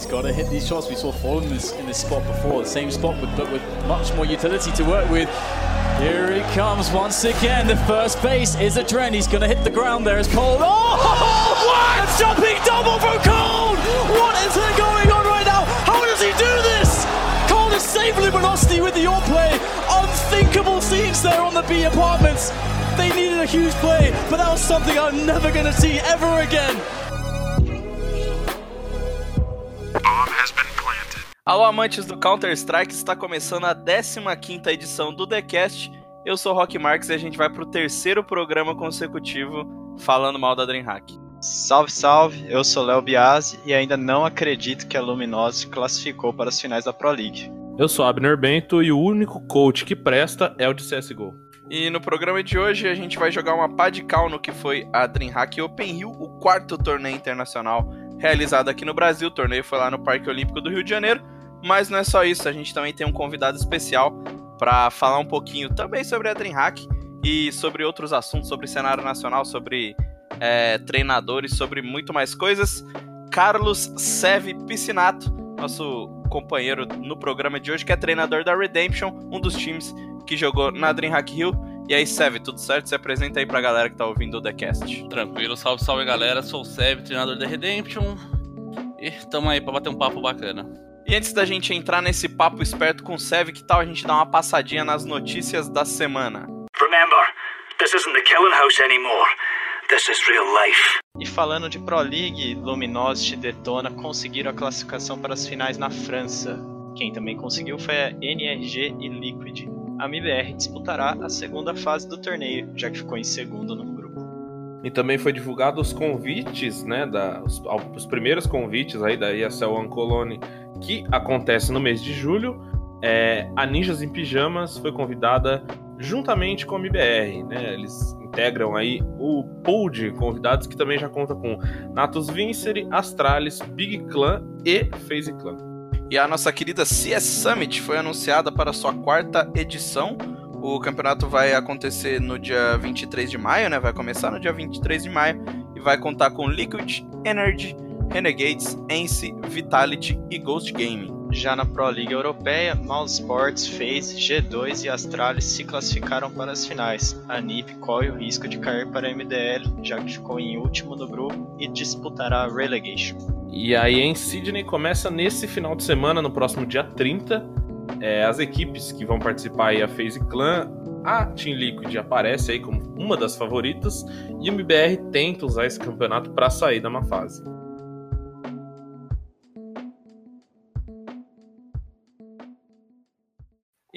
He's got to hit these shots. We saw Fallen in this, in this spot before, the same spot, but, but with much more utility to work with. Here he comes once again. The first base is a trend. He's going to hit the ground there as Cole. Oh, what? A jumping double from Cole! What is going on right now? How does he do this? Cole is saving Luminosity with the all play. Unthinkable scenes there on the B apartments. They needed a huge play, but that was something I'm never going to see ever again. Alô, amantes do Counter-Strike, está começando a 15ª edição do TheCast. Eu sou o Rock Marques e a gente vai para o terceiro programa consecutivo falando mal da DreamHack. Salve, salve! Eu sou Léo Biasi e ainda não acredito que a Luminosity classificou para as finais da Pro League. Eu sou Abner Bento e o único coach que presta é o de CSGO. E no programa de hoje a gente vai jogar uma pá de cal no que foi a DreamHack Open Rio, o quarto torneio internacional realizado aqui no Brasil. O torneio foi lá no Parque Olímpico do Rio de Janeiro. Mas não é só isso, a gente também tem um convidado especial para falar um pouquinho também sobre a DreamHack e sobre outros assuntos, sobre cenário nacional, sobre é, treinadores, sobre muito mais coisas. Carlos Seve Piscinato, nosso companheiro no programa de hoje, que é treinador da Redemption, um dos times que jogou na DreamHack Hill. E aí, Seve, tudo certo? Se apresenta aí pra galera que tá ouvindo o TheCast. Tranquilo, salve, salve galera. Sou o Seve, treinador da Redemption. E tamo aí pra bater um papo bacana. E antes da gente entrar nesse papo esperto com o Sev, que tal a gente dar uma passadinha nas notícias da semana? Remember, this isn't the killing house anymore. This is real life. E falando de Pro League, Luminosity e Detona conseguiram a classificação para as finais na França. Quem também conseguiu foi a NRG e Liquid. A MIBR disputará a segunda fase do torneio, já que ficou em segundo no grupo. E também foi divulgado os convites, né, da, os, os primeiros convites aí da ESL One Colony que acontece no mês de julho. É, a Ninjas em Pijamas foi convidada juntamente com a MBR, né? Eles integram aí o pool de convidados que também já conta com Natus Vincere, Astralis, Big Clan e FaZe Clan. E a nossa querida CS Summit foi anunciada para sua quarta edição. O campeonato vai acontecer no dia 23 de maio, né? Vai começar no dia 23 de maio e vai contar com Liquid, Energy, Renegades, Ence, Vitality e Ghost Gaming. Já na Pro Liga Europeia, Mouse Sports, FaZe, G2 e Astralis se classificaram para as finais. A NiP corre o risco de cair para a MDL, já que ficou em último no grupo e disputará a Relegation. E aí em Sydney começa nesse final de semana, no próximo dia 30. É, as equipes que vão participar aí, a FaZe Clan, a Team Liquid aparece aí como uma das favoritas e o MBR tenta usar esse campeonato para sair da uma fase.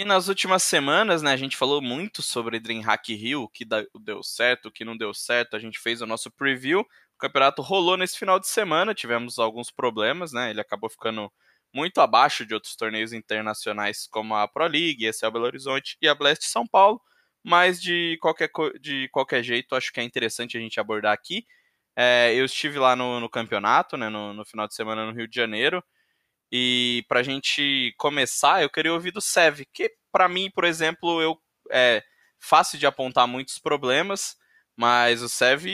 Nas últimas semanas, né, a gente falou muito sobre DreamHack Rio, que deu certo, o que não deu certo. A gente fez o nosso preview. O campeonato rolou nesse final de semana, tivemos alguns problemas, né? Ele acabou ficando muito abaixo de outros torneios internacionais, como a Pro League, esse é Belo Horizonte e a Blast São Paulo. Mas de qualquer, de qualquer jeito, acho que é interessante a gente abordar aqui. É, eu estive lá no, no campeonato, né, no, no final de semana no Rio de Janeiro. E para a gente começar, eu queria ouvir do Sev, que para mim, por exemplo, eu é fácil de apontar muitos problemas, mas o Sev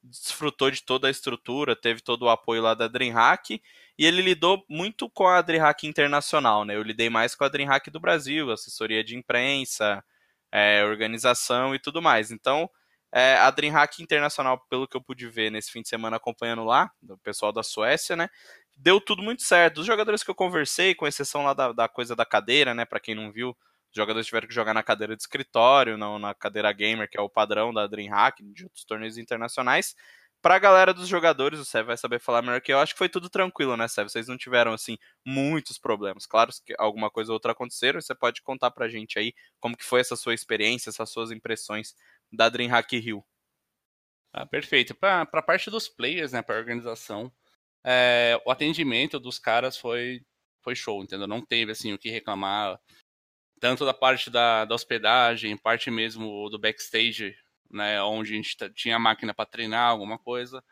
desfrutou de toda a estrutura, teve todo o apoio lá da DreamHack e ele lidou muito com a DreamHack internacional, né? Eu lidei mais com a DreamHack do Brasil, assessoria de imprensa, é, organização e tudo mais. Então, é, a DreamHack internacional, pelo que eu pude ver nesse fim de semana acompanhando lá, do pessoal da Suécia, né? Deu tudo muito certo. Os jogadores que eu conversei, com exceção lá da, da coisa da cadeira, né? Para quem não viu, os jogadores tiveram que jogar na cadeira de escritório, não na cadeira gamer, que é o padrão da DreamHack, de outros torneios internacionais. Pra galera dos jogadores, o Sev vai saber falar melhor que eu. Acho que foi tudo tranquilo, né, Sev? Vocês não tiveram, assim, muitos problemas. Claro que alguma coisa ou outra aconteceram, você pode contar pra gente aí como que foi essa sua experiência, essas suas impressões da DreamHack Rio. Ah, perfeito. Pra, pra parte dos players, né, pra organização, é, o atendimento dos caras foi, foi show, entendeu? Não teve assim o que reclamar. Tanto da parte da, da hospedagem, parte mesmo do backstage, né? Onde a gente tinha máquina para treinar, alguma coisa.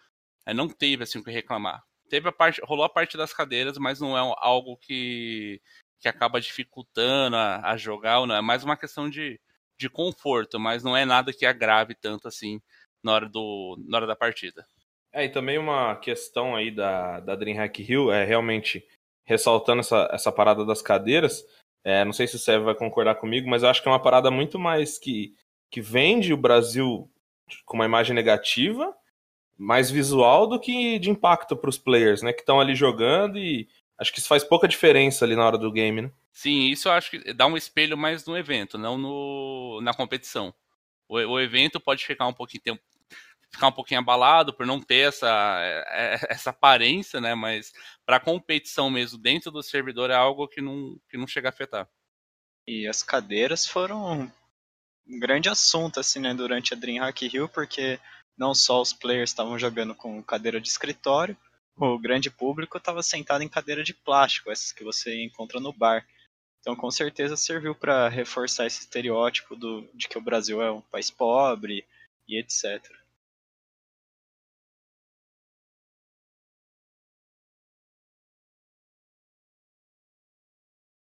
É, não teve assim o que reclamar. Teve a parte, rolou a parte das cadeiras, mas não é algo que, que acaba dificultando a, a jogar, não é mais uma questão de, de conforto, mas não é nada que agrave tanto assim na hora, do, na hora da partida. É, e também uma questão aí da, da DreamHack Hill é realmente ressaltando essa, essa parada das cadeiras. É, não sei se o Sérgio vai concordar comigo, mas eu acho que é uma parada muito mais que, que vende o Brasil com uma imagem negativa, mais visual do que de impacto para os players, né? Que estão ali jogando e acho que isso faz pouca diferença ali na hora do game, né? Sim, isso eu acho que dá um espelho mais no evento, não no, na competição. O, o evento pode ficar um pouquinho, ter, ficar um pouquinho abalado por não ter essa, é, é, essa aparência, né? Mas para competição mesmo dentro do servidor é algo que não, que não chega a afetar. E as cadeiras foram um grande assunto assim, né, durante a DreamHack Hill, porque não só os players estavam jogando com cadeira de escritório, o grande público estava sentado em cadeira de plástico, essas que você encontra no bar. Então, com certeza serviu para reforçar esse estereótipo do, de que o Brasil é um país pobre e etc.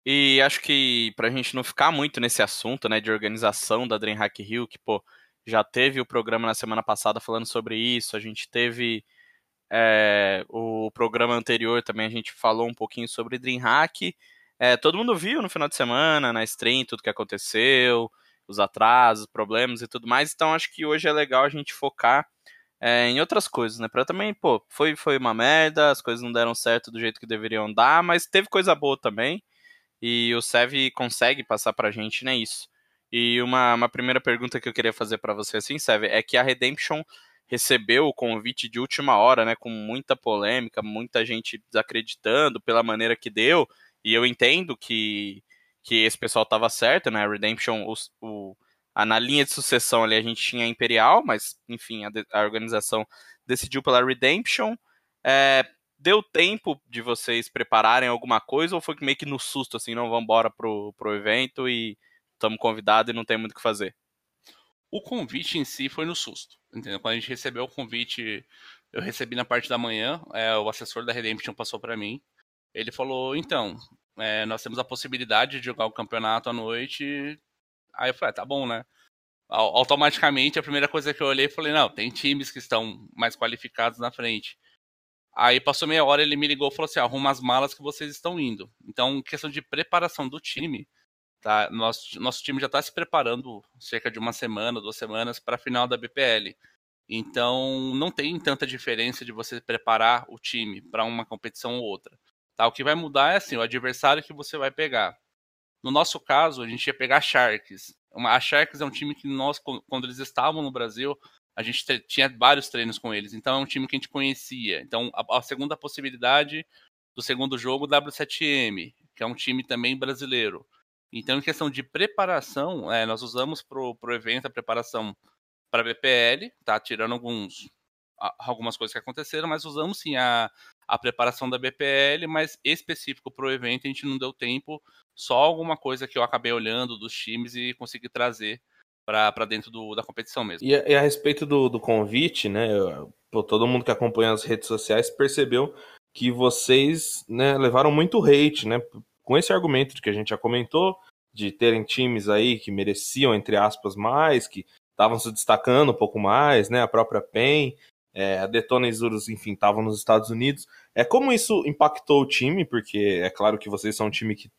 E acho que pra gente não ficar muito nesse assunto, né, de organização da DreamHack Hill, que, pô, já teve o programa na semana passada falando sobre isso, a gente teve é, o programa anterior também, a gente falou um pouquinho sobre DreamHack. É, todo mundo viu no final de semana, na stream, tudo que aconteceu, os atrasos, problemas e tudo mais, então acho que hoje é legal a gente focar é, em outras coisas, né? Pra também, pô, foi, foi uma merda, as coisas não deram certo do jeito que deveriam dar, mas teve coisa boa também. E o Sev consegue passar pra gente, né, isso. E uma, uma primeira pergunta que eu queria fazer para você, assim, Sev, é que a Redemption recebeu o convite de última hora, né, com muita polêmica, muita gente desacreditando pela maneira que deu, e eu entendo que, que esse pessoal estava certo, né, a Redemption, o, o, a, na linha de sucessão ali a gente tinha a Imperial, mas, enfim, a, a organização decidiu pela Redemption, é, deu tempo de vocês prepararem alguma coisa ou foi meio que no susto, assim, não vamos embora pro, pro evento e estamos convidados e não tem muito o que fazer? O convite em si foi no susto, entendeu? Quando a gente recebeu o convite, eu recebi na parte da manhã, é, o assessor da Redemption passou para mim, ele falou, então, é, nós temos a possibilidade de jogar o campeonato à noite, aí eu falei, ah, tá bom, né? Automaticamente, a primeira coisa que eu olhei, falei, não, tem times que estão mais qualificados na frente. Aí passou meia hora, ele me ligou e falou assim: arruma as malas que vocês estão indo. Então, questão de preparação do time, tá? Nosso, nosso time já está se preparando cerca de uma semana, duas semanas para a final da BPL. Então, não tem tanta diferença de você preparar o time para uma competição ou outra. Tá? O que vai mudar é assim, o adversário que você vai pegar. No nosso caso, a gente ia pegar a Sharks. a Sharks é um time que nós, quando eles estavam no Brasil, a gente tinha vários treinos com eles, então é um time que a gente conhecia. Então, a, a segunda possibilidade do segundo jogo, W7M, que é um time também brasileiro. Então, em questão de preparação, é, nós usamos para o evento a preparação para BPL, tá? Tirando alguns, algumas coisas que aconteceram, mas usamos sim a, a preparação da BPL, mas específico para o evento a gente não deu tempo, só alguma coisa que eu acabei olhando dos times e consegui trazer para dentro do, da competição mesmo. E a, e a respeito do, do, convite, né? Pô, todo mundo que acompanha as redes sociais percebeu que vocês né, levaram muito hate, né? Com esse argumento de que a gente já comentou, de terem times aí que mereciam, entre aspas, mais, que estavam se destacando um pouco mais, né? A própria PEN, é, a Detona Isurus, enfim, estavam nos Estados Unidos. É como isso impactou o time, porque é claro que vocês são um time que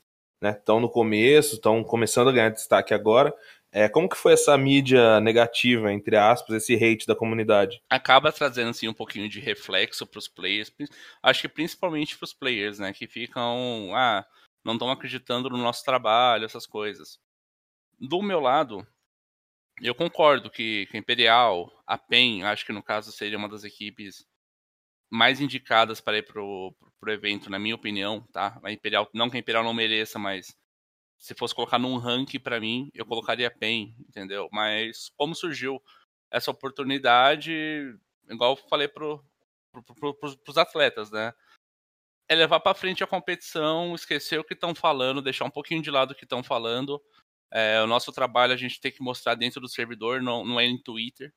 estão né, no começo, estão começando a ganhar destaque agora. É, como que foi essa mídia negativa, entre aspas, esse hate da comunidade? Acaba trazendo assim, um pouquinho de reflexo para os players, acho que principalmente para os players, né, que ficam, ah, não estão acreditando no nosso trabalho, essas coisas. Do meu lado, eu concordo que, que a Imperial, a PEN, acho que no caso seria uma das equipes mais indicadas para ir pro, evento, na minha opinião, tá? A Imperial, não que a Imperial não mereça, mas se fosse colocar num ranking para mim, eu colocaria PEN, entendeu? Mas como surgiu essa oportunidade, igual eu falei pro, pro, pro, pro, pros atletas, né? É levar para frente a competição, esquecer o que estão falando, deixar um pouquinho de lado o que estão falando. É, o nosso trabalho a gente tem que mostrar dentro do servidor, não, não é em Twitter,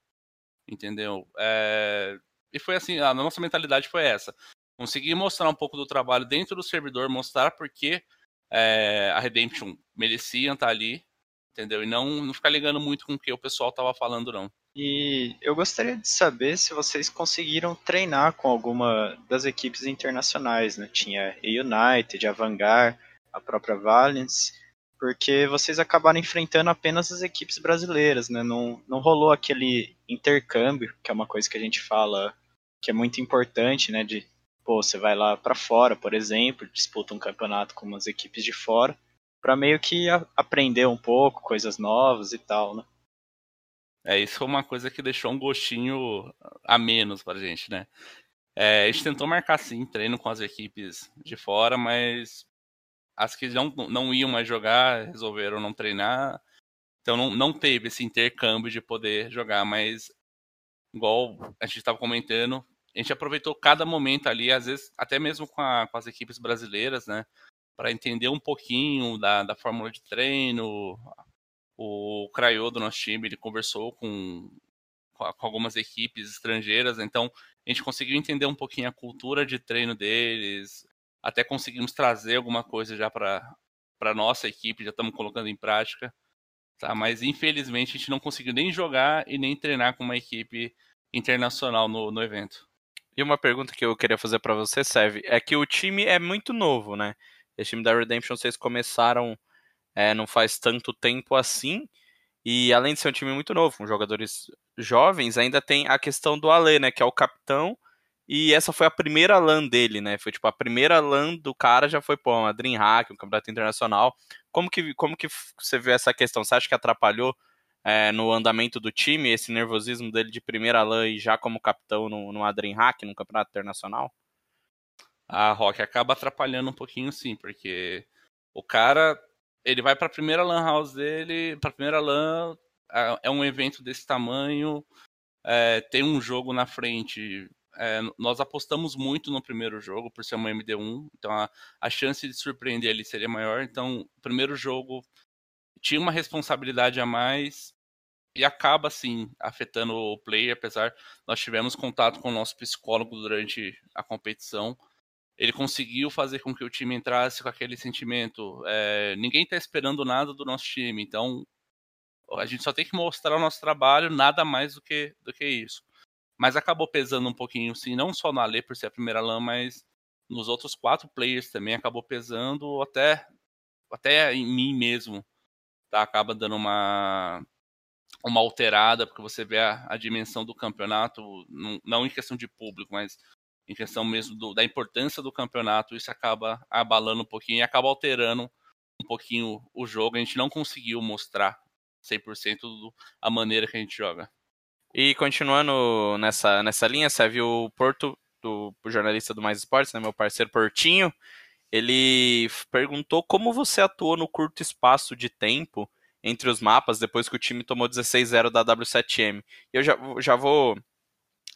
entendeu? É, e foi assim, a nossa mentalidade foi essa. Conseguir mostrar um pouco do trabalho dentro do servidor, mostrar porque é, a Redemption merecia estar ali, entendeu? E não, não ficar ligando muito com o que o pessoal tava falando, não. E eu gostaria de saber se vocês conseguiram treinar com alguma das equipes internacionais, né? Tinha a United, a Vanguard, a própria Valiance, porque vocês acabaram enfrentando apenas as equipes brasileiras, né? Não, não rolou aquele intercâmbio, que é uma coisa que a gente fala que é muito importante, né? De, pô, você vai lá para fora, por exemplo, disputa um campeonato com umas equipes de fora, para meio que aprender um pouco, coisas novas e tal, né? É, isso foi uma coisa que deixou um gostinho a menos pra gente, né? É, a gente tentou marcar sim treino com as equipes de fora, mas as que não, não iam mais jogar resolveram não treinar. Então não, não teve esse intercâmbio de poder jogar, mas igual a gente estava comentando, a gente aproveitou cada momento ali, às vezes até mesmo com, a, com as equipes brasileiras, né? Para entender um pouquinho da, da fórmula de treino, o Craiô do nosso time, ele conversou com, com algumas equipes estrangeiras, então a gente conseguiu entender um pouquinho a cultura de treino deles, até conseguimos trazer alguma coisa já para para nossa equipe, já estamos colocando em prática, tá? Mas infelizmente a gente não conseguiu nem jogar e nem treinar com uma equipe internacional no, no evento. E uma pergunta que eu queria fazer para você, Serve, é que o time é muito novo, né? Esse time da Redemption vocês começaram é, não faz tanto tempo assim. E além de ser um time muito novo, com jogadores jovens, ainda tem a questão do Ale, né? Que é o capitão. E essa foi a primeira LAN dele, né? Foi tipo a primeira LAN do cara já foi, pô, uma Dreamhack, um campeonato internacional. Como que, como que você vê essa questão? Você acha que atrapalhou é, no andamento do time esse nervosismo dele de primeira LAN e já como capitão no, numa Dreamhack, num campeonato internacional? A Rock acaba atrapalhando um pouquinho sim, porque o cara ele vai para a primeira LAN house dele, para a primeira LAN, é um evento desse tamanho, é, tem um jogo na frente. É, nós apostamos muito no primeiro jogo, por ser uma MD1, então a, a chance de surpreender ele seria maior. Então, o primeiro jogo tinha uma responsabilidade a mais e acaba, assim, afetando o player, apesar nós tivemos contato com o nosso psicólogo durante a competição ele conseguiu fazer com que o time entrasse com aquele sentimento. É, ninguém está esperando nada do nosso time, então a gente só tem que mostrar o nosso trabalho, nada mais do que, do que isso. Mas acabou pesando um pouquinho, sim, não só no Ale por ser a primeira LAN, mas nos outros quatro players também acabou pesando, até, até em mim mesmo. Tá? Acaba dando uma, uma alterada, porque você vê a, a dimensão do campeonato, não, não em questão de público, mas em questão mesmo do, da importância do campeonato, isso acaba abalando um pouquinho e acaba alterando um pouquinho o jogo. A gente não conseguiu mostrar 100% do, a maneira que a gente joga. E continuando nessa, nessa linha, você viu o Porto, do o jornalista do Mais Esportes, né, meu parceiro Portinho, ele perguntou como você atuou no curto espaço de tempo entre os mapas depois que o time tomou 16-0 da W7M. Eu já, já vou.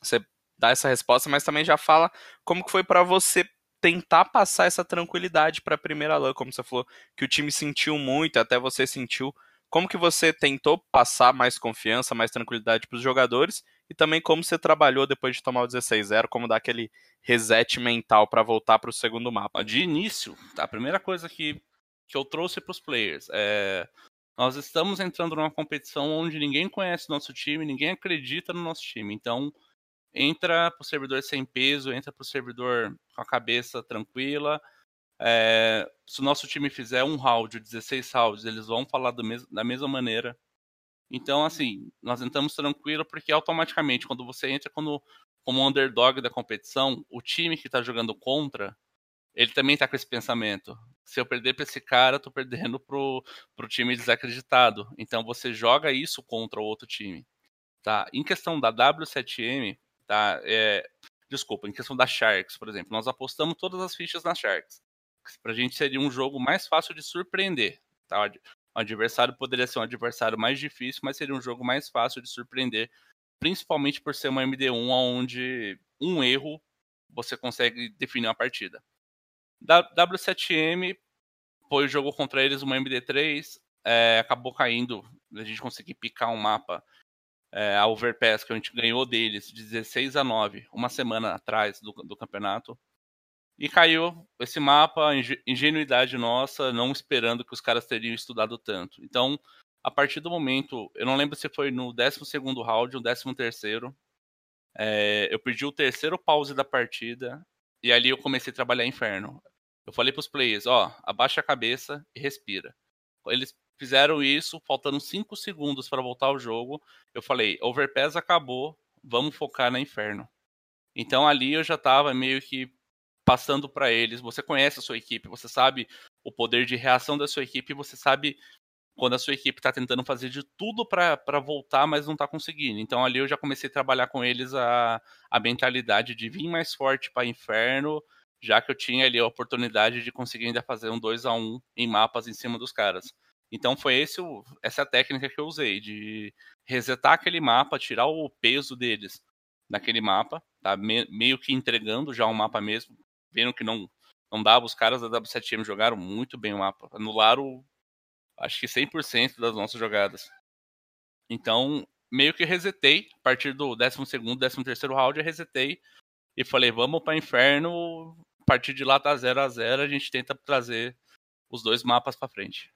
Você dar essa resposta, mas também já fala como que foi para você tentar passar essa tranquilidade para a primeira LAN, como você falou, que o time sentiu muito, até você sentiu. Como que você tentou passar mais confiança, mais tranquilidade para os jogadores e também como você trabalhou depois de tomar o 16-0, como dar aquele reset mental para voltar para o segundo mapa? De início, a primeira coisa que, que eu trouxe para os players é nós estamos entrando numa competição onde ninguém conhece nosso time, ninguém acredita no nosso time. Então, entra para o servidor sem peso, entra para o servidor com a cabeça tranquila. É, se o nosso time fizer um round, 16 rounds, eles vão falar mes da mesma maneira. Então, assim, nós entramos tranquilo porque automaticamente, quando você entra como, como underdog da competição, o time que está jogando contra, ele também está com esse pensamento. Se eu perder para esse cara, estou perdendo pro, pro time desacreditado. Então você joga isso contra o outro time. Tá? Em questão da W7M, tá? É, desculpa, em questão da Sharks, por exemplo, nós apostamos todas as fichas na Sharks. Pra gente seria um jogo mais fácil de surpreender, tá? O adversário poderia ser um adversário mais difícil, mas seria um jogo mais fácil de surpreender, principalmente por ser uma MD1 onde um erro você consegue definir uma partida. Da W7M foi o jogo contra eles uma MD3, é, acabou caindo, a gente conseguir picar um mapa é, a Overpass que a gente ganhou deles de 16 a 9, uma semana atrás do, do campeonato. E caiu esse mapa, ingenuidade nossa, não esperando que os caras teriam estudado tanto. Então, a partir do momento, eu não lembro se foi no 12 round ou 13, é, eu perdi o terceiro pause da partida e ali eu comecei a trabalhar inferno. Eu falei pros players, ó, abaixa a cabeça e respira. Eles fizeram isso, faltando 5 segundos para voltar ao jogo. Eu falei, overpass acabou, vamos focar na inferno. Então ali eu já tava meio que passando para eles. Você conhece a sua equipe, você sabe o poder de reação da sua equipe, você sabe quando a sua equipe está tentando fazer de tudo para voltar, mas não está conseguindo. Então ali eu já comecei a trabalhar com eles a, a mentalidade de vir mais forte para inferno, já que eu tinha ali a oportunidade de conseguir ainda fazer um 2 a 1 em mapas em cima dos caras. Então foi esse essa técnica que eu usei, de resetar aquele mapa, tirar o peso deles naquele mapa, tá? Me, meio que entregando já o mapa mesmo, vendo que não, não dava, os caras da W7M jogaram muito bem o mapa, anularam acho que 100% das nossas jogadas. Então, meio que resetei, a partir do 12 segundo, 13 terceiro round, eu resetei e falei, vamos para inferno, a partir de lá tá 0 a 0 a gente tenta trazer os dois mapas para frente.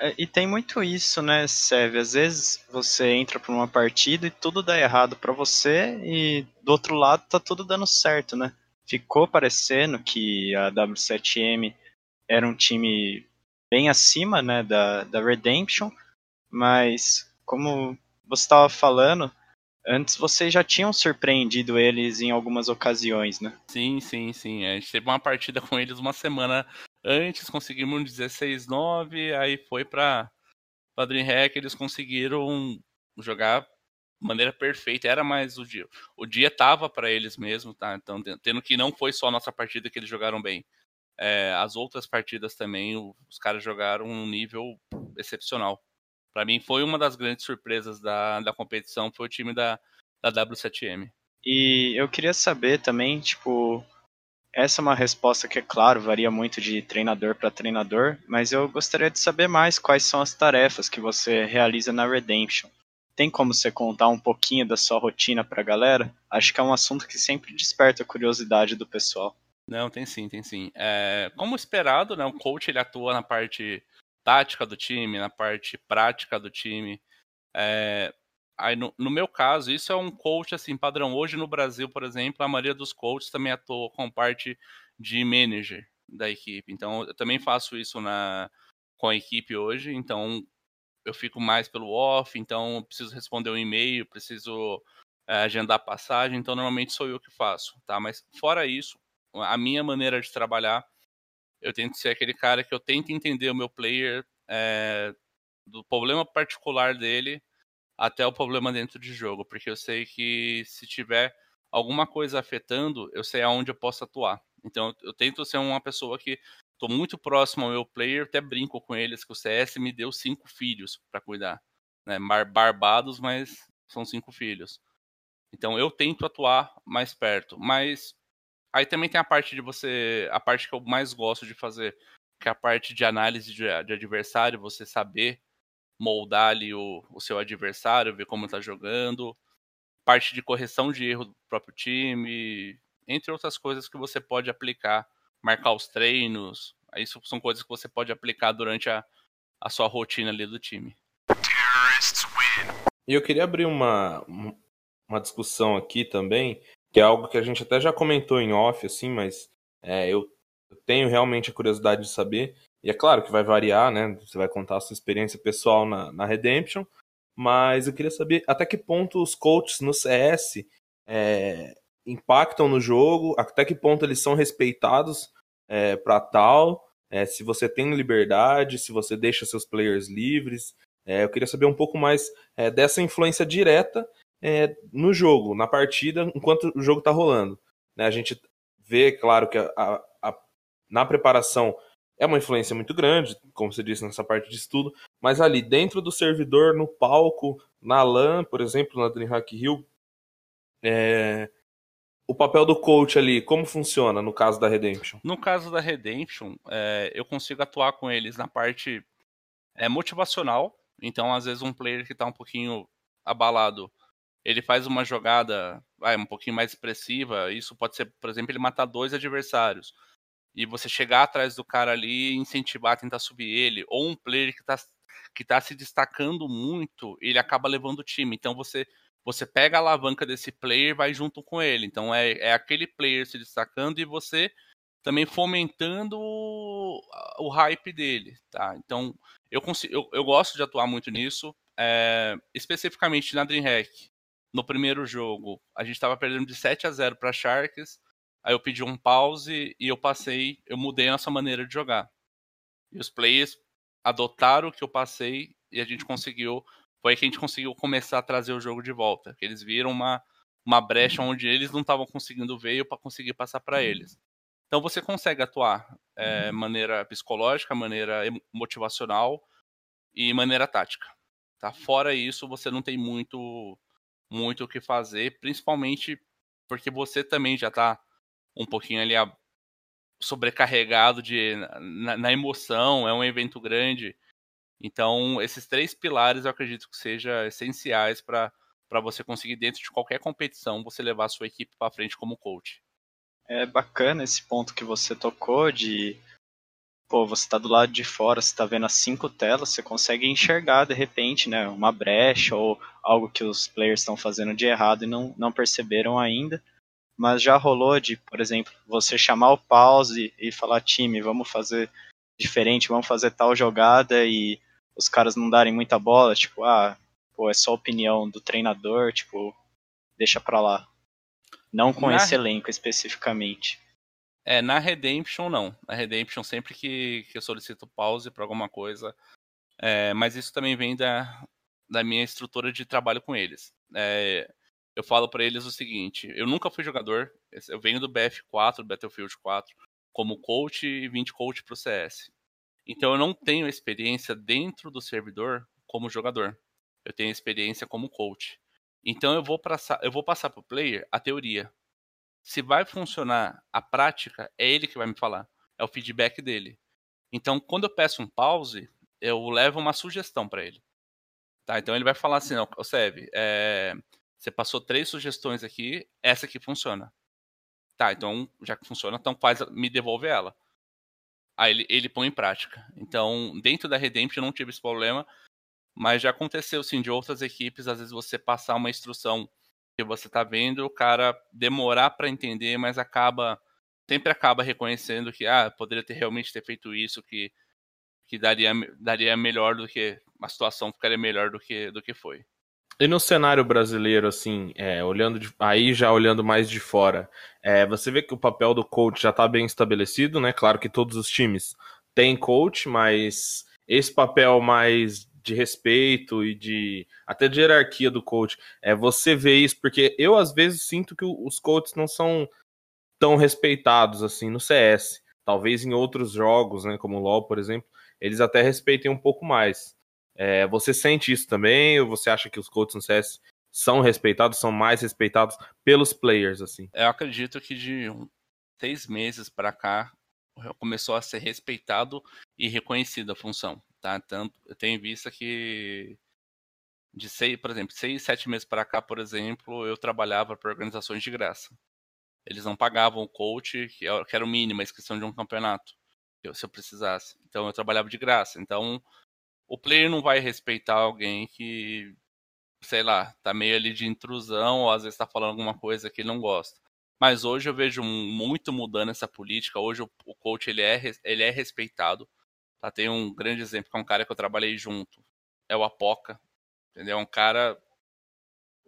É, e tem muito isso, né, Seve? Às vezes você entra para uma partida e tudo dá errado para você e do outro lado tá tudo dando certo, né? Ficou parecendo que a W7M era um time bem acima né, da, da Redemption, mas como você estava falando, antes vocês já tinham surpreendido eles em algumas ocasiões, né? Sim, sim, sim. A gente teve uma partida com eles uma semana antes, conseguimos um 16-9, aí foi para a DreamHack, eles conseguiram jogar de maneira perfeita, era mais o dia. O dia tava para eles mesmo, tá? Então, tendo que não foi só a nossa partida que eles jogaram bem é, as outras partidas também, os caras jogaram um nível excepcional. Para mim, foi uma das grandes surpresas da, da competição, foi o time da, da W7M. E eu queria saber também, tipo, essa é uma resposta que, é claro, varia muito de treinador para treinador, mas eu gostaria de saber mais quais são as tarefas que você realiza na Redemption. Tem como você contar um pouquinho da sua rotina para a galera? Acho que é um assunto que sempre desperta a curiosidade do pessoal. Não, tem sim, tem sim. É, como esperado, né, o coach ele atua na parte tática do time, na parte prática do time. É, aí no, no, meu caso, isso é um coach assim padrão. Hoje no Brasil, por exemplo, a maioria dos coaches também atua com parte de manager da equipe. Então, eu também faço isso na com a equipe hoje. Então, eu fico mais pelo off. Então, preciso responder um e-mail, preciso é, agendar passagem. Então, normalmente sou eu que faço, tá? Mas fora isso, a minha maneira de trabalhar, eu tento ser aquele cara que eu tento entender o meu player é, do problema particular dele até o problema dentro de jogo, porque eu sei que se tiver alguma coisa afetando, eu sei aonde eu posso atuar. Então eu tento ser uma pessoa que estou muito próximo ao meu player, até brinco com eles que o CS me deu cinco filhos para cuidar, né? Barbados, mas são cinco filhos. Então eu tento atuar mais perto, mas Aí também tem a parte de você. A parte que eu mais gosto de fazer, que é a parte de análise de, de adversário, você saber moldar ali o, o seu adversário, ver como está jogando. Parte de correção de erro do próprio time, entre outras coisas que você pode aplicar, marcar os treinos. Isso são coisas que você pode aplicar durante a, a sua rotina ali do time. E eu queria abrir uma, uma discussão aqui também que é algo que a gente até já comentou em off, assim, mas é, eu tenho realmente a curiosidade de saber. E é claro que vai variar, né? Você vai contar a sua experiência pessoal na, na Redemption, mas eu queria saber até que ponto os coaches no CS é, impactam no jogo, até que ponto eles são respeitados é, para tal, é, se você tem liberdade, se você deixa seus players livres. É, eu queria saber um pouco mais é, dessa influência direta é, no jogo, na partida, enquanto o jogo está rolando. Né? A gente vê, claro, que a, a, a, na preparação é uma influência muito grande, como você disse, nessa parte de estudo, mas ali dentro do servidor, no palco, na LAN, por exemplo, na DreamHack Hill, é, o papel do coach ali, como funciona no caso da Redemption? No caso da Redemption, é, eu consigo atuar com eles na parte é, motivacional. Então, às vezes, um player que está um pouquinho abalado, ele faz uma jogada vai, um pouquinho mais expressiva, isso pode ser, por exemplo, ele matar dois adversários. E você chegar atrás do cara ali, incentivar, tentar subir ele, ou um player que está que está se destacando muito, ele acaba levando o time. Então você você pega a alavanca desse player e vai junto com ele. Então é, é aquele player se destacando e você também fomentando o, o hype dele, tá? Então eu, consigo, eu, eu gosto de atuar muito nisso, é, especificamente na DreamHack. No primeiro jogo, a gente estava perdendo de 7 a 0 para Sharks. Aí eu pedi um pause e eu passei, eu mudei a nossa maneira de jogar. E os players adotaram o que eu passei e a gente conseguiu. Foi aí que a gente conseguiu começar a trazer o jogo de volta. Eles viram uma, uma brecha onde eles não estavam conseguindo ver para conseguir passar para eles. Então você consegue atuar é, maneira psicológica, maneira motivacional e maneira tática. Tá? Fora isso, você não tem muito muito o que fazer, principalmente porque você também já está um pouquinho ali sobrecarregado de, na, na, emoção, é um evento grande. Então, esses três pilares eu acredito que sejam essenciais para você conseguir, dentro de qualquer competição, você levar a sua equipe para frente como coach. É bacana esse ponto que você tocou de pô, você está do lado de fora, você está vendo as cinco telas, você consegue enxergar de repente, né, uma brecha ou algo que os players estão fazendo de errado e não, não perceberam ainda mas já rolou de, por exemplo, você chamar o pause e falar, time, vamos fazer diferente, vamos fazer tal jogada e os caras não darem muita bola, tipo, ah, pô, é só opinião do treinador, tipo, deixa pra lá. Não com na... esse elenco especificamente. É, na Redemption não. Na Redemption, sempre que, que eu solicito pause para alguma coisa. É, mas isso também vem da, da minha estrutura de trabalho com eles. É, eu falo para eles o seguinte: eu nunca fui jogador, eu venho do BF4, Battlefield 4, como coach e vim de coach pro CS. Então eu não tenho experiência dentro do servidor como jogador. Eu tenho experiência como coach. Então eu vou passar, eu vou passar pro player a teoria. Se vai funcionar a prática, é ele que vai me falar. É o feedback dele. Então, quando eu peço um pause, eu levo uma sugestão para ele. Tá? Então ele vai falar assim, não, Seve, é, você passou três sugestões aqui, essa aqui funciona. Tá, então já que funciona, então faz, me devolve ela. Aí ele, ele põe em prática. Então, dentro da Redemption eu não tive esse problema, mas já aconteceu sim de outras equipes, às vezes você passar uma instrução que você tá vendo, o cara demorar para entender, mas acaba sempre acaba reconhecendo que ah, poderia ter realmente ter feito isso que que daria daria melhor do que a situação ficaria melhor do que do que foi. E no cenário brasileiro, assim, é, olhando de, aí já olhando mais de fora, é, você vê que o papel do coach já está bem estabelecido, né? Claro que todos os times têm coach, mas esse papel mais de respeito e de até de hierarquia do coach, é você vê isso porque eu às vezes sinto que os coaches não são tão respeitados assim no CS. Talvez em outros jogos, né, como o LoL, por exemplo, eles até respeitem um pouco mais. É, você sente isso também? Ou você acha que os coaches no CS são respeitados, são mais respeitados pelos players, assim? Eu acredito que de seis meses para cá começou a ser respeitado e reconhecida a função, tá? Tanto eu tenho visto que de seis, por exemplo, seis, sete meses para cá, por exemplo, eu trabalhava para organizações de graça. Eles não pagavam o coach, que era o mínimo, a inscrição de um campeonato, se eu precisasse. Então eu trabalhava de graça. Então o player não vai respeitar alguém que, sei lá, tá meio ali de intrusão ou às vezes tá falando alguma coisa que ele não gosta. Mas hoje eu vejo muito mudando essa política. Hoje o, o coach ele é, ele é respeitado. Tá? Tem um grande exemplo que é um cara que eu trabalhei junto. É o Apoca. Entendeu? É um cara.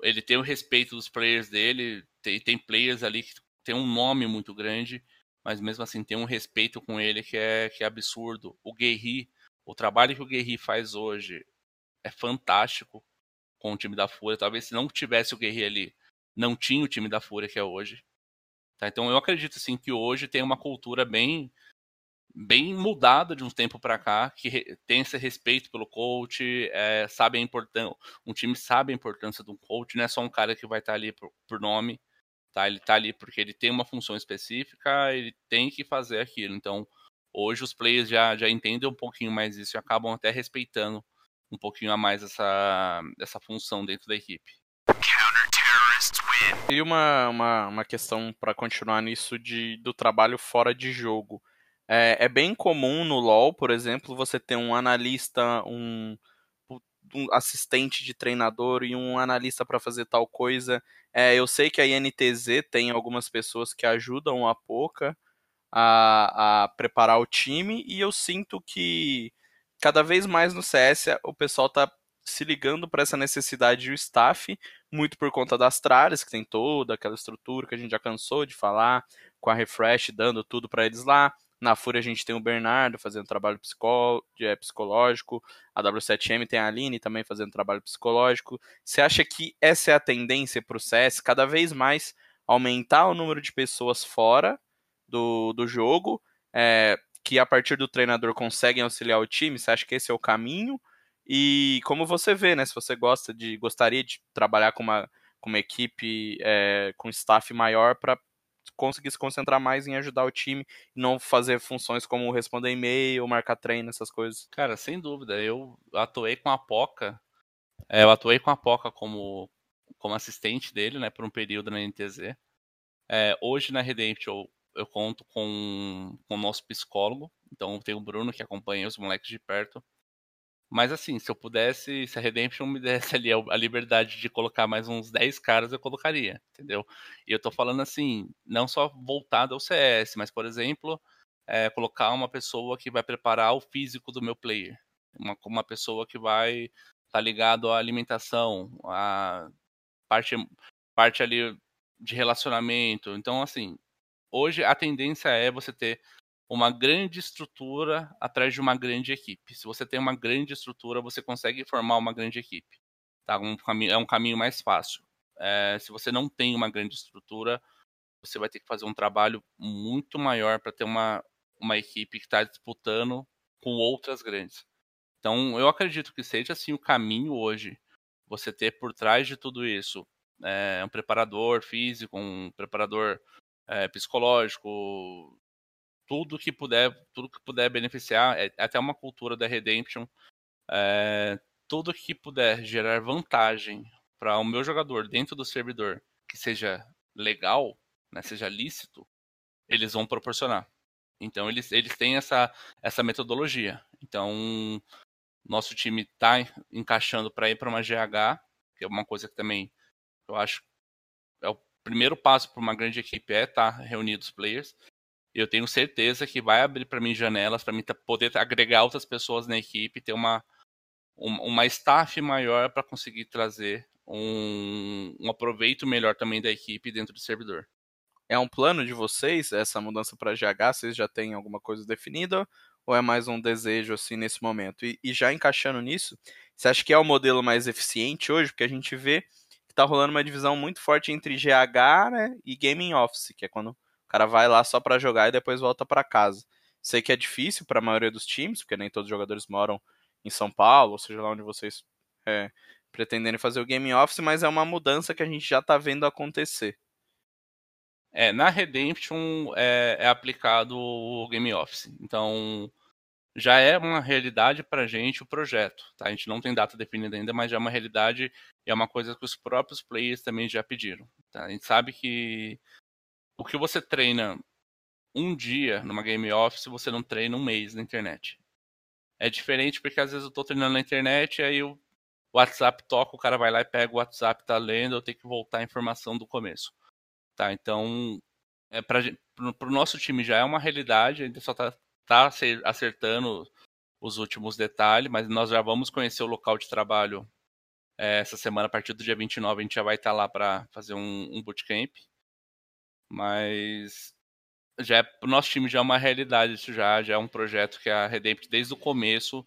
Ele tem o respeito dos players dele. Tem, tem players ali que tem um nome muito grande. Mas mesmo assim tem um respeito com ele que é, que é absurdo. O Guerri o trabalho que o Guerri faz hoje é fantástico com o time da Fúria. Talvez se não tivesse o Guerri ali, não tinha o time da Fúria que é hoje. Tá? Então eu acredito assim que hoje tem uma cultura bem bem mudada de um tempo para cá, que tem esse respeito pelo coach, é, sabe a importância, um time sabe a importância do coach, não é só um cara que vai estar tá ali por, por, nome, tá? Ele está ali porque ele tem uma função específica, ele tem que fazer aquilo. Então, Hoje os players já, já entendem um pouquinho mais isso e acabam até respeitando um pouquinho a mais essa, essa função dentro da equipe. E uma, uma, uma questão para continuar nisso de, do trabalho fora de jogo. É, é bem comum no LoL, por exemplo, você ter um analista, um, um assistente de treinador e um analista para fazer tal coisa. É, eu sei que a INTZ tem algumas pessoas que ajudam a Poca a, a preparar o time e eu sinto que cada vez mais no CS o pessoal tá se ligando para essa necessidade do staff, muito por conta das tralhas, que tem toda aquela estrutura que a gente já cansou de falar, com a Refresh dando tudo para eles lá. Na Fúria a gente tem o Bernardo fazendo trabalho é, psicológico, a W7M tem a Aline também fazendo trabalho psicológico. Você acha que essa é a tendência para o CS, cada vez mais aumentar o número de pessoas fora do, do jogo, é, que a partir do treinador conseguem auxiliar o time? Você acha que esse é o caminho? E como você vê, né? Se você gosta de gostaria de trabalhar com uma, com uma equipe é, com staff maior para conseguir se concentrar mais em ajudar o time e não fazer funções como responder e-mail, marcar treino, essas coisas. Cara, sem dúvida. Eu atuei com a Poca. É, eu atuei com a Poca como, como assistente dele, né, por um período na NTZ. É, hoje na Redemption eu, eu conto com, com o nosso psicólogo. Então tem o Bruno que acompanha os moleques de perto. Mas assim, se eu pudesse, se a Redemption me desse ali a liberdade de colocar mais uns 10 caras, eu colocaria, entendeu? E eu tô falando assim, não só voltado ao CS, mas, por exemplo, é, colocar uma pessoa que vai preparar o físico do meu player. Uma, uma pessoa que vai estar tá ligado à alimentação, a parte, parte ali de relacionamento. Então, assim, hoje a tendência é você ter uma grande estrutura atrás de uma grande equipe. Se você tem uma grande estrutura, você consegue formar uma grande equipe. Tá? Um é um caminho mais fácil. É, se você não tem uma grande estrutura, você vai ter que fazer um trabalho muito maior para ter uma, uma equipe que está disputando com outras grandes. Então, eu acredito que seja assim o caminho hoje. Você ter por trás de tudo isso é, um preparador físico, um preparador é, psicológico, tudo que puder, tudo que puder beneficiar, é, até uma cultura da Redemption, é, tudo que puder gerar vantagem para o meu jogador dentro do servidor, que seja legal, né, seja lícito, eles vão proporcionar. Então eles, eles têm essa, essa metodologia. Então nosso time está encaixando para ir para uma GH, que é uma coisa que também eu acho é o primeiro passo para uma grande equipe é estar tá reunidos os players eu tenho certeza que vai abrir para mim janelas para mim poder agregar outras pessoas na equipe, ter uma uma staff maior para conseguir trazer um, um aproveito melhor também da equipe dentro do servidor. É um plano de vocês essa mudança para GH? Vocês já têm alguma coisa definida ou é mais um desejo assim nesse momento? E, e já encaixando nisso, você acha que é o modelo mais eficiente hoje? Porque a gente vê que está rolando uma divisão muito forte entre GH né, e Gaming Office, que é quando o cara vai lá só para jogar e depois volta para casa. Sei que é difícil para a maioria dos times, porque nem todos os jogadores moram em São Paulo, ou seja lá onde vocês é, pretenderem fazer o game office, mas é uma mudança que a gente já está vendo acontecer. É, na Redemption é, é, aplicado o game office, então já é uma realidade para gente o projeto. Tá? A gente não tem data definida ainda, mas já é uma realidade e é uma coisa que os próprios players também já pediram. Tá? A gente sabe que o que você treina um dia numa game office, você não treina um mês na internet. É diferente porque às vezes eu tô treinando na internet aí o WhatsApp toca, o cara vai lá e pega o WhatsApp, tá lendo, eu tenho que voltar a informação do começo. Tá, então, é pra, pro, nosso time já é uma realidade, a gente só tá, tá acertando os últimos detalhes, mas nós já vamos conhecer o local de trabalho é, essa semana, a partir do dia 29, a gente já vai estar tá lá para fazer um, um bootcamp. Mas já é, o nosso time já é uma realidade isso já, já é um projeto que a Redemption desde o começo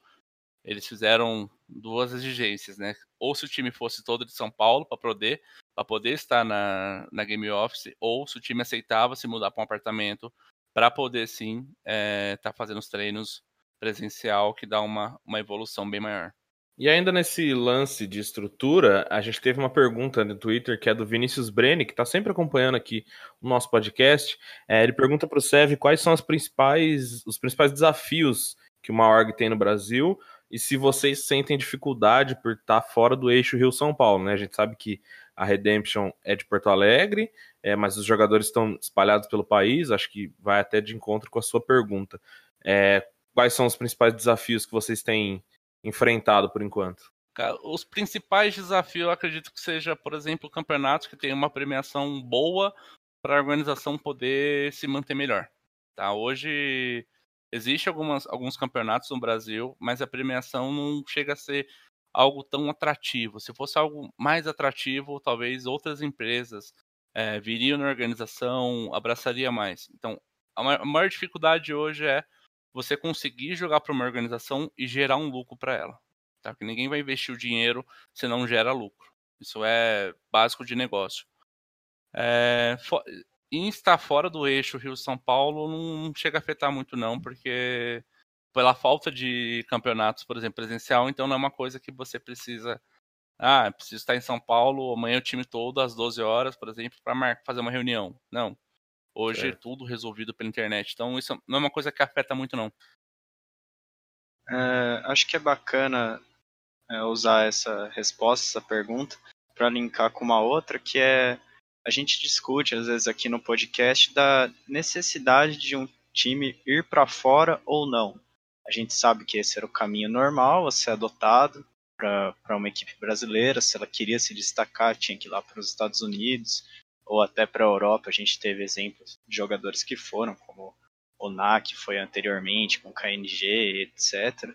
eles fizeram duas exigências, né? Ou se o time fosse todo de São Paulo para poder para poder estar na, na Game Office, ou se o time aceitava se mudar para um apartamento para poder sim estar é, tá fazendo os treinos presencial que dá uma, uma evolução bem maior. E ainda nesse lance de estrutura, a gente teve uma pergunta no Twitter que é do Vinícius Brenni, que está sempre acompanhando aqui o nosso podcast. É, ele pergunta para o Sev quais são as principais, os principais desafios que uma org tem no Brasil e se vocês sentem dificuldade por estar tá fora do eixo Rio-São Paulo. Né? A gente sabe que a Redemption é de Porto Alegre, é, mas os jogadores estão espalhados pelo país, acho que vai até de encontro com a sua pergunta. É, quais são os principais desafios que vocês têm enfrentado por enquanto? Os principais desafios, acredito que seja, por exemplo, campeonatos que tem uma premiação boa para a organização poder se manter melhor. Tá? Hoje existe alguns campeonatos no Brasil, mas a premiação não chega a ser algo tão atrativo. Se fosse algo mais atrativo, talvez outras empresas é, viriam na organização, abraçaria mais. Então, a maior dificuldade hoje é você conseguir jogar para uma organização e gerar um lucro para ela. Tá? Porque ninguém vai investir o dinheiro se não gera lucro. Isso é básico de negócio. É, em estar fora do eixo Rio-São Paulo não chega a afetar muito não, porque pela falta de campeonatos, por exemplo, presencial, então não é uma coisa que você precisa. Ah, preciso estar em São Paulo, amanhã o time todo às 12 horas, por exemplo, para fazer uma reunião. Não. Hoje é. tudo resolvido pela internet. Então isso não é uma coisa que afeta muito, não. É, acho que é bacana é, usar essa resposta, essa pergunta, para linkar com uma outra, que é a gente discute às vezes aqui no podcast da necessidade de um time ir para fora ou não. A gente sabe que esse era o caminho normal a ser adotado para uma equipe brasileira. Se ela queria se destacar, tinha que ir lá para os Estados Unidos ou até para a Europa. A gente teve exemplos de jogadores que foram, como o NAC foi anteriormente, com KNG, etc.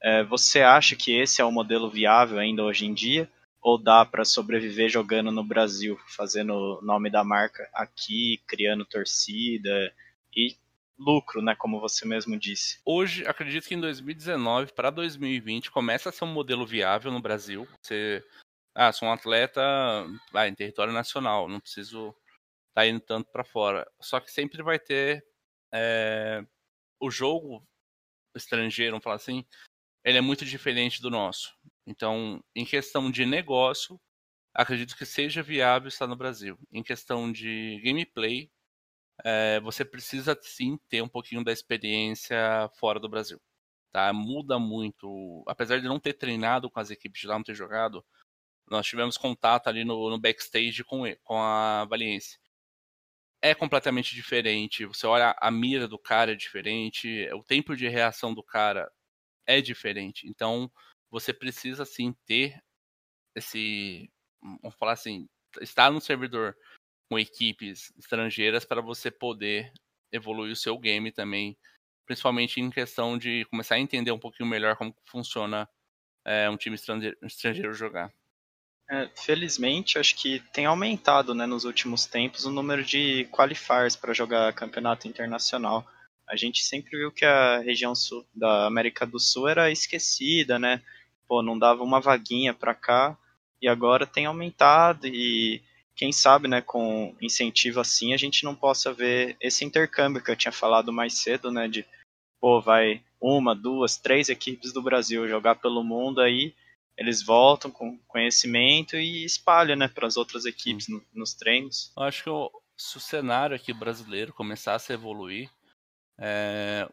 É, você acha que esse é o modelo viável ainda hoje em dia? Ou dá para sobreviver jogando no Brasil, fazendo o nome da marca aqui, criando torcida e lucro, né, como você mesmo disse. Hoje, acredito que em 2019 para 2020 começa a ser um modelo viável no Brasil. Você, ah, sou um atleta ah, em território nacional, não preciso estar tá indo tanto para fora. Só que sempre vai ter é, o jogo estrangeiro, vamos falar assim, ele é muito diferente do nosso. Então, em questão de negócio, acredito que seja viável estar no Brasil. Em questão de gameplay, é, você precisa sim ter um pouquinho da experiência fora do Brasil. Tá? Muda muito. Apesar de não ter treinado com as equipes de lá, não ter jogado, nós tivemos contato ali no, no backstage com, com a Valiense. É completamente diferente. Você olha a mira do cara é diferente, o tempo de reação do cara é diferente. Então, você precisa sim ter esse, vamos falar assim, estar no servidor com equipes estrangeiras para você poder evoluir o seu game também, principalmente em questão de começar a entender um pouquinho melhor como funciona é, um time estrangeiro, estrangeiro jogar. É, felizmente, acho que tem aumentado né, nos últimos tempos o número de qualifiers para jogar campeonato internacional. A gente sempre viu que a região sul da América do Sul era esquecida, né? Pô, não dava uma vaguinha para cá e agora tem aumentado e quem sabe, né, com incentivo assim, a gente não possa ver esse intercâmbio que eu tinha falado mais cedo, né, de pô, vai uma, duas, três equipes do Brasil jogar pelo mundo aí, eles voltam com conhecimento e espalham, né, para as outras equipes no, nos treinos. Eu acho que o, se o cenário aqui brasileiro começasse a evoluir, é,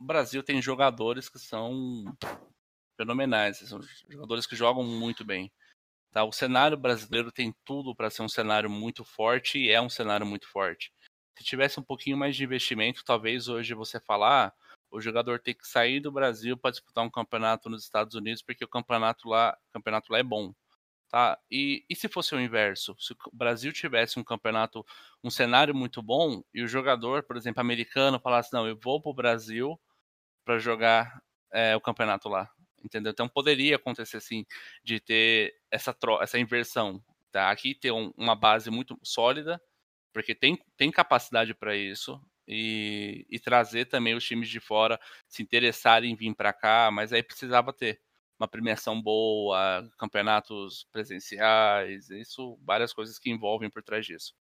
o Brasil tem jogadores que são fenomenais, são jogadores que jogam muito bem. Tá? O cenário brasileiro tem tudo para ser um cenário muito forte e é um cenário muito forte. Se tivesse um pouquinho mais de investimento, talvez hoje você falar, ah, o jogador tem que sair do Brasil para disputar um campeonato nos Estados Unidos porque o campeonato lá, campeonato lá é bom. Tá? E, e se fosse o inverso? Se o Brasil tivesse um campeonato, um cenário muito bom e o jogador, por exemplo, americano, falasse: não, eu vou para o Brasil para jogar é, o campeonato lá entendeu? Então poderia acontecer assim de ter essa essa inversão, tá? Aqui ter um, uma base muito sólida, porque tem, tem capacidade para isso e, e trazer também os times de fora se interessarem em vir para cá, mas aí precisava ter uma premiação boa, campeonatos presenciais, isso, várias coisas que envolvem por trás disso.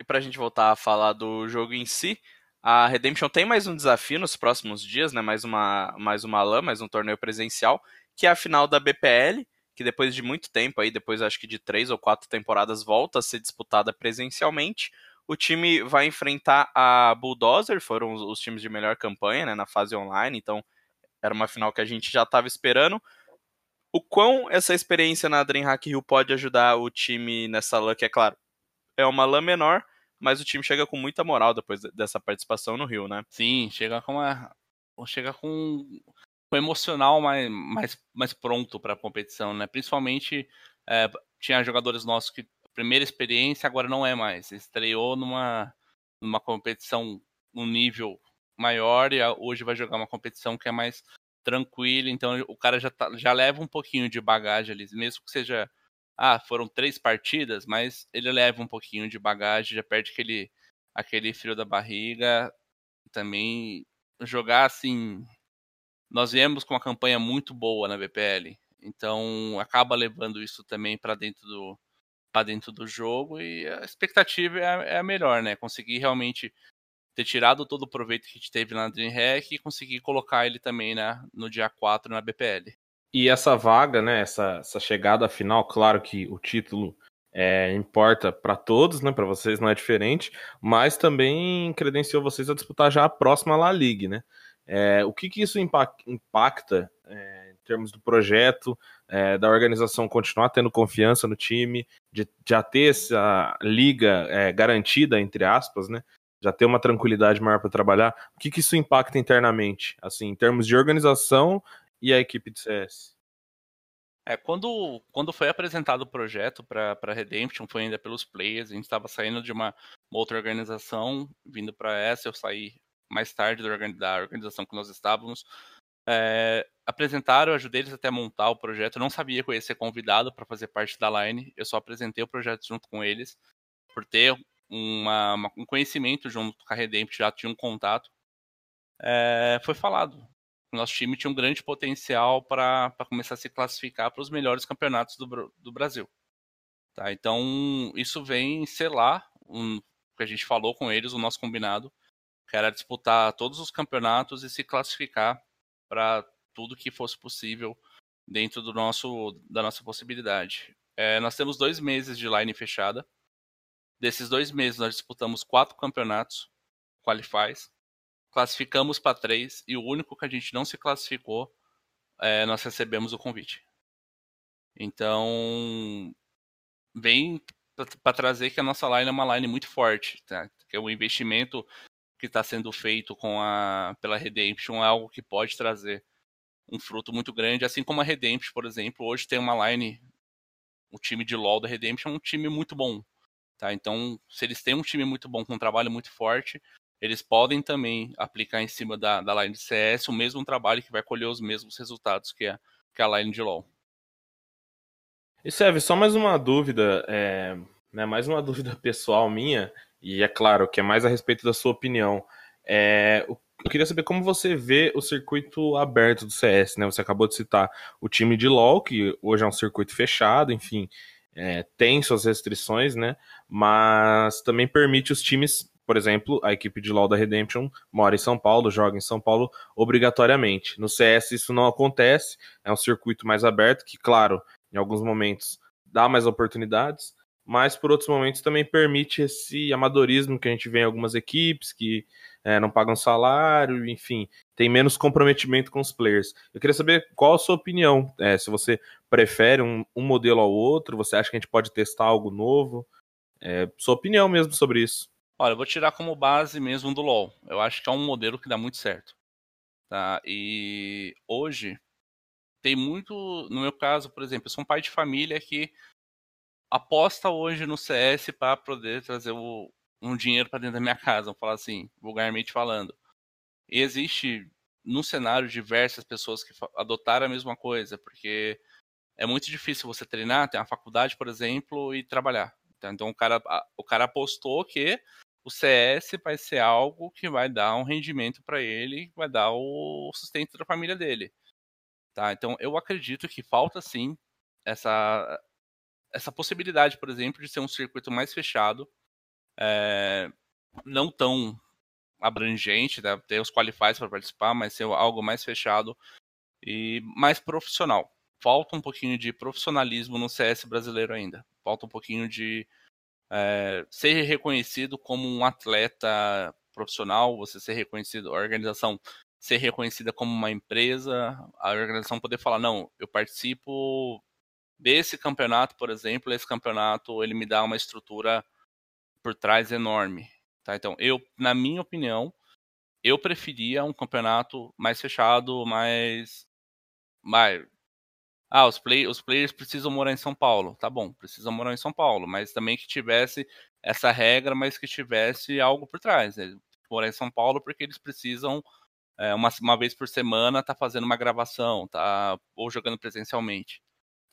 E para a gente voltar a falar do jogo em si, a Redemption tem mais um desafio nos próximos dias, né? Mais uma, mais uma LAN, mais um torneio presencial, que é a final da BPL, que depois de muito tempo aí, depois acho que de três ou quatro temporadas, volta a ser disputada presencialmente. O time vai enfrentar a Bulldozer, foram os, os times de melhor campanha né, na fase online, então era uma final que a gente já estava esperando. o quão essa experiência na DreamHack Rio pode ajudar o time nessa LAN, que é claro, é uma LAN menor, mas o time chega com muita moral depois dessa participação no Rio, né? Sim, chega com uma. Chega com um emocional mais, mais, mais pronto para a competição, né? Principalmente é, tinha jogadores nossos que primeira experiência agora não é mais. Estreou numa, numa competição um nível maior e hoje vai jogar uma competição que é mais tranquilo, então o cara já, tá, já leva um pouquinho de bagagem ali, mesmo que seja, ah, foram três partidas, mas ele leva um pouquinho de bagagem, já perde aquele, aquele frio da barriga, também jogar assim, nós viemos com uma campanha muito boa na BPL, então acaba levando isso também para dentro do para dentro do jogo e a expectativa é, é a melhor, né? Conseguir realmente ter tirado todo o proveito que a gente teve na DreamHack e conseguir colocar ele também né, no dia 4 na BPL. E essa vaga, né, essa, essa chegada final, claro que o título é, importa para todos, né, para vocês não é diferente, mas também credenciou vocês a disputar já a próxima La Liga, né? É, o que, que isso impacta é, termos do projeto, é, da organização continuar tendo confiança no time, de já ter essa liga é, garantida, entre aspas, né? já ter uma tranquilidade maior para trabalhar. O que, que isso impacta internamente, assim, em termos de organização e a equipe de CS? É, quando, quando foi apresentado o projeto para Redemption, foi ainda pelos players, a gente estava saindo de uma, uma, outra organização, vindo para essa, eu saí mais tarde da, organização que nós estávamos. É, apresentaram, eu ajudei eles até a montar o projeto, eu não sabia que eu ia ser convidado para fazer parte da Line, eu só apresentei o projeto junto com eles, por ter uma, uma, um conhecimento junto com a Redemption, já tinha um contato, é, foi falado. O nosso time tinha um grande potencial para começar a se classificar para os melhores campeonatos do, do Brasil. Tá? Então, isso vem selar um, que a gente falou com eles, o nosso combinado, que era disputar todos os campeonatos e se classificar para tudo que fosse possível dentro do nosso, da nossa possibilidade. É, nós temos dois meses de line fechada. Desses dois meses, nós disputamos quatro campeonatos, qualifies, classificamos para três, e o único que a gente não se classificou, é, nós recebemos o convite. Então, vem para trazer que a nossa line é uma line muito forte, tá? que é o investimento que está sendo feito com a, pela Redemption é algo que pode trazer um fruto muito grande, assim como a Redemption, por exemplo, hoje tem uma line, o time de LoL da Redemption é um time muito bom, Tá? Então, se eles têm um time muito bom, com um trabalho muito forte, eles podem também aplicar em cima da, da line de CS o mesmo trabalho que vai colher os mesmos resultados que a, que a line de LoL. E serve só mais uma dúvida, é, né, mais uma dúvida pessoal minha, e é claro que é mais a respeito da sua opinião. É, eu queria saber como você vê o circuito aberto do CS, né? Você acabou de citar o time de LoL, que hoje é um circuito fechado, enfim é, tem suas restrições, né? Mas também permite os times, por exemplo, a equipe de LoL da Redemption mora em São Paulo, joga em São Paulo obrigatoriamente. No CS isso não acontece, é um circuito mais aberto que, claro, em alguns momentos dá mais oportunidades, mas por outros momentos também permite esse amadorismo que a gente vê em algumas equipes que é, não pagam salário, enfim, tem menos comprometimento com os players. Eu queria saber qual a sua opinião, é, se você prefere um, um, modelo ao outro, você acha que a gente pode testar algo novo? É, sua opinião mesmo sobre isso. Olha, eu vou tirar como base mesmo do LoL. Eu acho que é um modelo que dá muito certo. Tá? E hoje tem muito, no meu caso, por exemplo, eu sou um pai de família que aposta hoje no CS para poder trazer o, um dinheiro para dentro da minha casa, vamos falar assim, vulgarmente falando. E existe no cenário diversas pessoas que adotaram a mesma coisa, porque é muito difícil você treinar, ter uma faculdade, por exemplo, e trabalhar. Tá? Então o cara, o cara apostou que o CS vai ser algo que vai dar um rendimento para ele, vai dar o sustento da família dele. Tá? Então eu acredito que falta sim essa essa possibilidade, por exemplo, de ser um circuito mais fechado, é, não tão abrangente, né? ter os qualifies para participar, mas ser algo mais fechado e mais profissional. Falta um pouquinho de profissionalismo no CS brasileiro ainda. Falta um pouquinho de é, ser reconhecido como um atleta profissional, você ser reconhecido, a organização ser reconhecida como uma empresa, a organização poder falar, não, eu participo desse campeonato, por exemplo, esse campeonato ele me dá uma estrutura por trás enorme, tá? Então, eu, na minha opinião, eu preferia um campeonato mais fechado, mais, mais ah, os, play, os players precisam morar em São Paulo. Tá bom, precisam morar em São Paulo, mas também que tivesse essa regra, mas que tivesse algo por trás. Né? Morar em São Paulo porque eles precisam é, uma, uma vez por semana tá fazendo uma gravação, tá ou jogando presencialmente.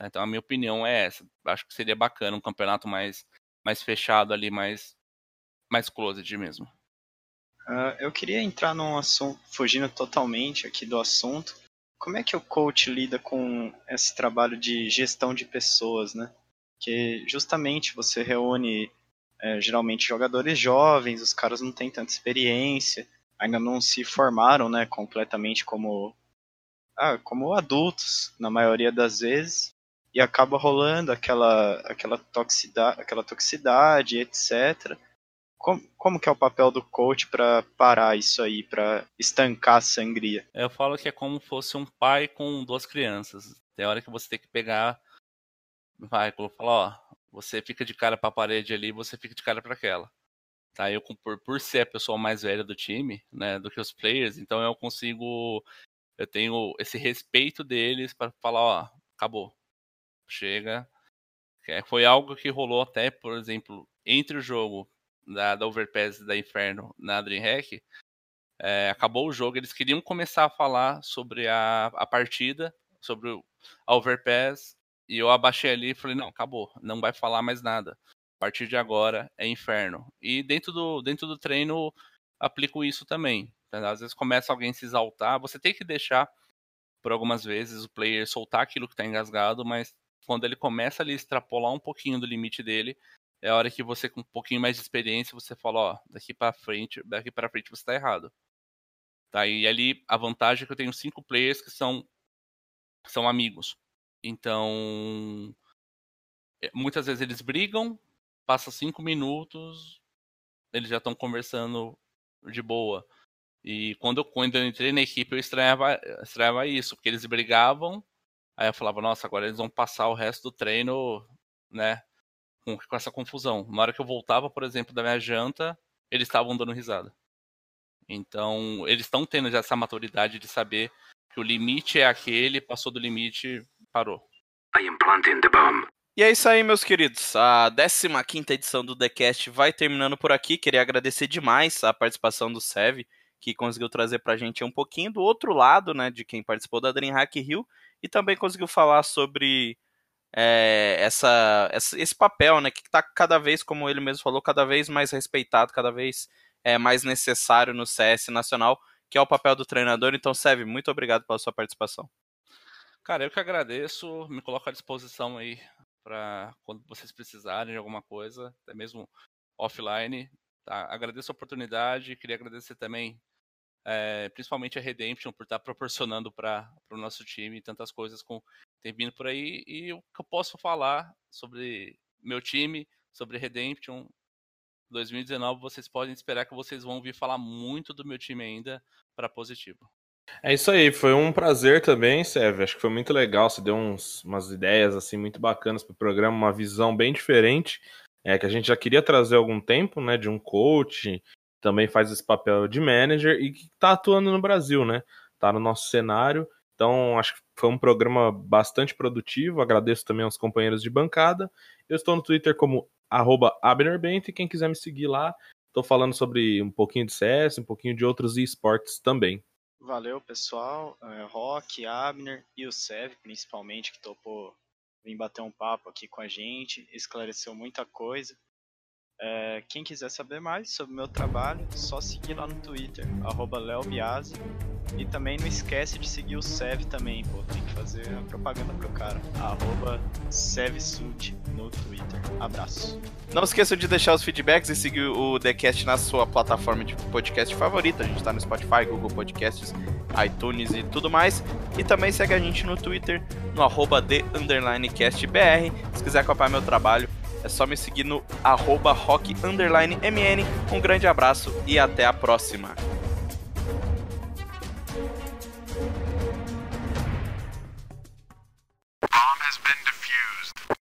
Então a minha opinião é essa. Acho que seria bacana um campeonato mais mais fechado ali, mais mais closed mesmo. Uh, eu queria entrar num assunto, fugindo totalmente aqui do assunto. Como é que o coach lida com esse trabalho de gestão de pessoas, né? Que justamente você reúne é, geralmente jogadores jovens, os caras não têm tanta experiência, ainda não se formaram, né, completamente como ah, como adultos na maioria das vezes e acaba rolando aquela aquela toxicidade, aquela toxicidade, etc. Como, como que é o papel do coach para parar isso aí, para estancar a sangria? Eu falo que é como fosse um pai com duas crianças. Tem hora que você tem que pegar, vai, falar, ó, você fica de cara para a parede ali, você fica de cara para aquela. Tá, eu por, por ser a pessoa mais velha do time, né, do que os players, então eu consigo eu tenho esse respeito deles para falar, ó, acabou. Chega. É, foi algo que rolou até, por exemplo, entre o jogo da, da Overpass da Inferno na DreamHack, é, acabou o jogo, eles queriam começar a falar sobre a, a partida, sobre a Overpass, e eu abaixei ali e falei, não, acabou, não vai falar mais nada partir de agora é inferno. E dentro do, dentro do treino, aplico isso também. Às vezes começa alguém a se exaltar, você tem que deixar, por algumas vezes, o player soltar aquilo que está engasgado, mas quando ele começa ali a extrapolar um pouquinho do limite dele, é a hora que você, com um pouquinho mais de experiência, você fala, ó, daqui para frente, daqui para frente você está errado. Tá? E ali a vantagem é que eu tenho cinco players que são, são amigos. Então, é, muitas vezes eles brigam, passa cinco minutos, eles já estão conversando de boa. E quando eu, quando eu entrei na equipe, eu estranhava, estranhava isso, porque eles brigavam, aí eu falava, nossa, agora eles vão passar o resto do treino, né, com, com essa confusão. Na hora que eu voltava, por exemplo, da minha janta, eles estavam dando risada. Então, eles estão tendo já essa maturidade de saber que o limite é aquele, passou do limite, parou. I am planting the bomb. E é isso aí, meus queridos. A 15 edição do TheCast vai terminando por aqui. Queria agradecer demais a participação do Sev, que conseguiu trazer pra gente um pouquinho do outro lado, né, de quem participou da DreamHack Rio, e também conseguiu falar sobre é, essa, esse papel, né, que está cada vez, como ele mesmo falou, cada vez mais respeitado, cada vez é, mais necessário no CS nacional, que é o papel do treinador. Então, Sev, muito obrigado pela sua participação. Cara, eu que agradeço, me coloco à disposição aí para quando vocês precisarem de alguma coisa, até mesmo offline. Tá? Agradeço a oportunidade, queria agradecer também, é, principalmente a Redemption, por estar tá proporcionando para o nosso time tantas coisas com tem vindo por aí. E o que eu posso falar sobre meu time, sobre Redemption 2019, vocês podem esperar que vocês vão ouvir falar muito do meu time ainda para positivo. É isso aí, foi um prazer também, Sérgio. Acho que foi muito legal. Você deu uns, umas ideias assim muito bacanas para o programa, uma visão bem diferente, é que a gente já queria trazer algum tempo, né, de um coach, também faz esse papel de manager e que está atuando no Brasil, né? Tá no nosso cenário. Então, acho que foi um programa bastante produtivo. Agradeço também aos companheiros de bancada. Eu estou no Twitter como @abnerbent e quem quiser me seguir lá, estou falando sobre um pouquinho de CS, um pouquinho de outros esportes também. Valeu, pessoal. É, Rock, Abner e o Sev, principalmente, que topou vir bater um papo aqui com a gente, esclareceu muita coisa. É, quem quiser saber mais sobre o meu trabalho, só seguir lá no Twitter, arroba leobiase. E também não esquece de seguir o Sev também, pô. Tem que fazer a propaganda pro cara. Arroba SevSud no Twitter. Abraço. Não esqueçam de deixar os feedbacks e seguir o TheCast na sua plataforma de podcast favorita. A gente tá no Spotify, Google Podcasts, iTunes e tudo mais. E também segue a gente no Twitter, no arroba TheUnderlineCastBR. Se quiser acompanhar meu trabalho, é só me seguir no arroba rock_mn. Um grande abraço e até a próxima.